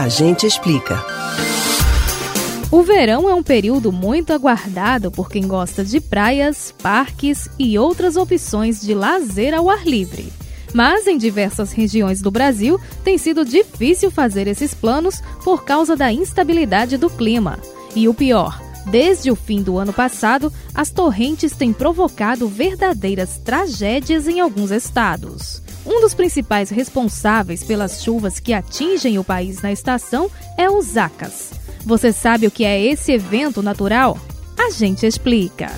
A gente explica. O verão é um período muito aguardado por quem gosta de praias, parques e outras opções de lazer ao ar livre. Mas em diversas regiões do Brasil tem sido difícil fazer esses planos por causa da instabilidade do clima. E o pior, desde o fim do ano passado, as torrentes têm provocado verdadeiras tragédias em alguns estados. Um dos principais responsáveis pelas chuvas que atingem o país na estação é o Zacas. Você sabe o que é esse evento natural? A gente explica.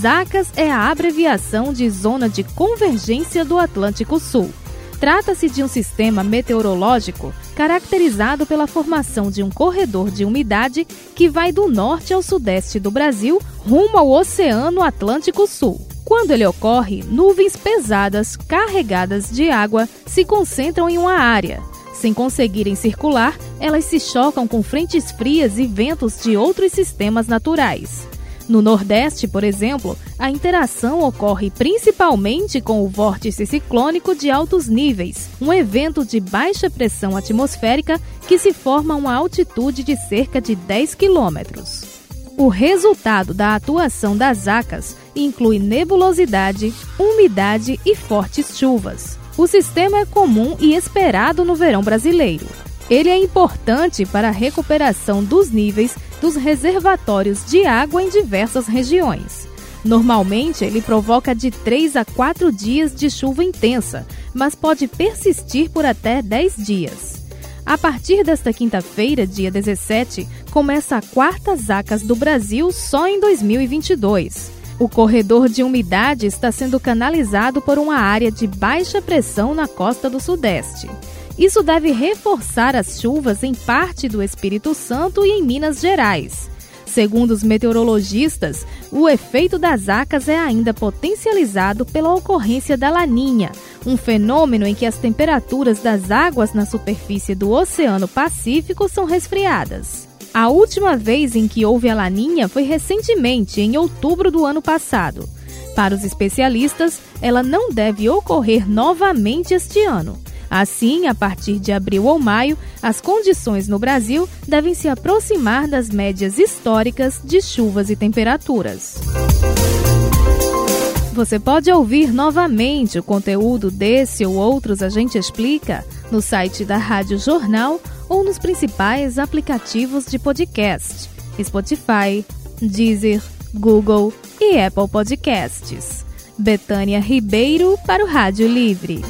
ZACAS é a abreviação de Zona de Convergência do Atlântico Sul. Trata-se de um sistema meteorológico caracterizado pela formação de um corredor de umidade que vai do norte ao sudeste do Brasil rumo ao Oceano Atlântico Sul. Quando ele ocorre, nuvens pesadas carregadas de água se concentram em uma área. Sem conseguirem circular, elas se chocam com frentes frias e ventos de outros sistemas naturais. No Nordeste, por exemplo, a interação ocorre principalmente com o vórtice ciclônico de altos níveis, um evento de baixa pressão atmosférica que se forma a uma altitude de cerca de 10 quilômetros. O resultado da atuação das ACAS inclui nebulosidade, umidade e fortes chuvas. O sistema é comum e esperado no verão brasileiro. Ele é importante para a recuperação dos níveis dos reservatórios de água em diversas regiões. Normalmente, ele provoca de 3 a 4 dias de chuva intensa, mas pode persistir por até 10 dias. A partir desta quinta-feira, dia 17, começa a quarta Zacas do Brasil só em 2022. O corredor de umidade está sendo canalizado por uma área de baixa pressão na costa do Sudeste. Isso deve reforçar as chuvas em parte do Espírito Santo e em Minas Gerais. Segundo os meteorologistas, o efeito das acas é ainda potencializado pela ocorrência da laninha, um fenômeno em que as temperaturas das águas na superfície do Oceano Pacífico são resfriadas. A última vez em que houve a laninha foi recentemente, em outubro do ano passado. Para os especialistas, ela não deve ocorrer novamente este ano. Assim, a partir de abril ou maio, as condições no Brasil devem se aproximar das médias históricas de chuvas e temperaturas. Você pode ouvir novamente o conteúdo desse ou outros A Gente Explica no site da Rádio Jornal ou nos principais aplicativos de podcast: Spotify, Deezer, Google e Apple Podcasts. Betânia Ribeiro para o Rádio Livre.